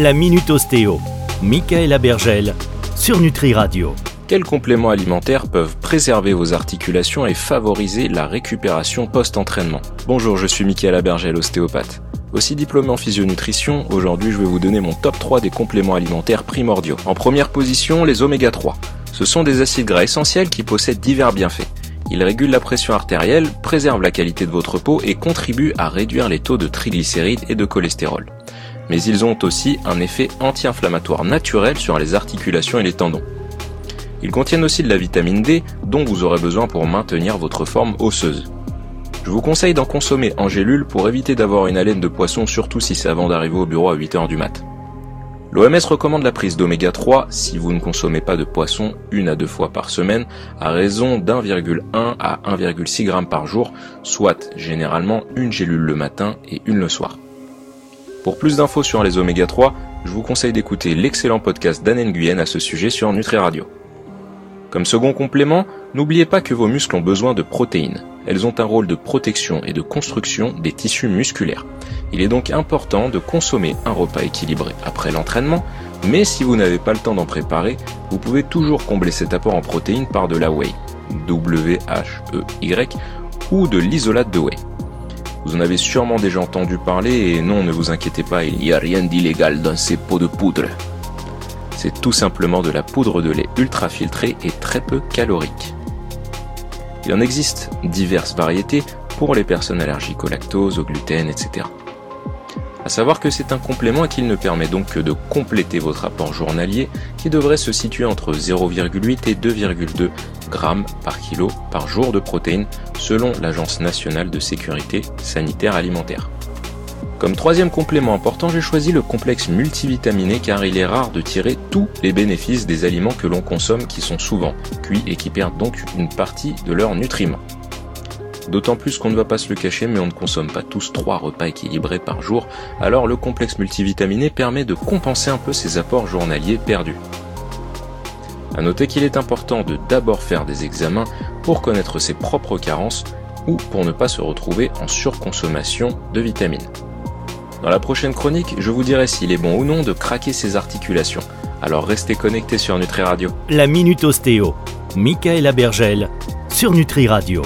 La Minute Ostéo. Michaela Bergel sur Nutri Radio. Quels compléments alimentaires peuvent préserver vos articulations et favoriser la récupération post-entraînement? Bonjour, je suis Michaela Bergel, ostéopathe. Aussi diplômé en physionutrition, aujourd'hui je vais vous donner mon top 3 des compléments alimentaires primordiaux. En première position, les oméga 3. Ce sont des acides gras essentiels qui possèdent divers bienfaits. Ils régulent la pression artérielle, préservent la qualité de votre peau et contribuent à réduire les taux de triglycérides et de cholestérol. Mais ils ont aussi un effet anti-inflammatoire naturel sur les articulations et les tendons. Ils contiennent aussi de la vitamine D dont vous aurez besoin pour maintenir votre forme osseuse. Je vous conseille d'en consommer en gélule pour éviter d'avoir une haleine de poisson surtout si c'est avant d'arriver au bureau à 8h du mat'. L'OMS recommande la prise d'oméga 3 si vous ne consommez pas de poisson une à deux fois par semaine à raison d'1,1 à 1,6 g par jour, soit généralement une gélule le matin et une le soir. Pour plus d'infos sur les oméga 3, je vous conseille d'écouter l'excellent podcast d'Anne Nguyen à ce sujet sur Nutri Radio. Comme second complément, n'oubliez pas que vos muscles ont besoin de protéines. Elles ont un rôle de protection et de construction des tissus musculaires. Il est donc important de consommer un repas équilibré après l'entraînement, mais si vous n'avez pas le temps d'en préparer, vous pouvez toujours combler cet apport en protéines par de la whey, W-H-E-Y, ou de l'isolate de whey. Vous en avez sûrement déjà entendu parler et non, ne vous inquiétez pas, il n'y a rien d'illégal dans ces pots de poudre. C'est tout simplement de la poudre de lait ultra filtrée et très peu calorique. Il en existe diverses variétés pour les personnes allergiques au lactose, au gluten, etc. À savoir que c'est un complément et qu'il ne permet donc que de compléter votre apport journalier qui devrait se situer entre 0,8 et 2,2 grammes par kilo par jour de protéines selon l'Agence nationale de sécurité sanitaire alimentaire. Comme troisième complément important, j'ai choisi le complexe multivitaminé car il est rare de tirer tous les bénéfices des aliments que l'on consomme qui sont souvent cuits et qui perdent donc une partie de leurs nutriments. D'autant plus qu'on ne va pas se le cacher, mais on ne consomme pas tous trois repas équilibrés par jour, alors le complexe multivitaminé permet de compenser un peu ces apports journaliers perdus. A noter qu'il est important de d'abord faire des examens pour connaître ses propres carences ou pour ne pas se retrouver en surconsommation de vitamines. Dans la prochaine chronique, je vous dirai s'il est bon ou non de craquer ses articulations. Alors restez connectés sur Nutri Radio. La Minute Ostéo. Michaela Bergel sur Nutri Radio.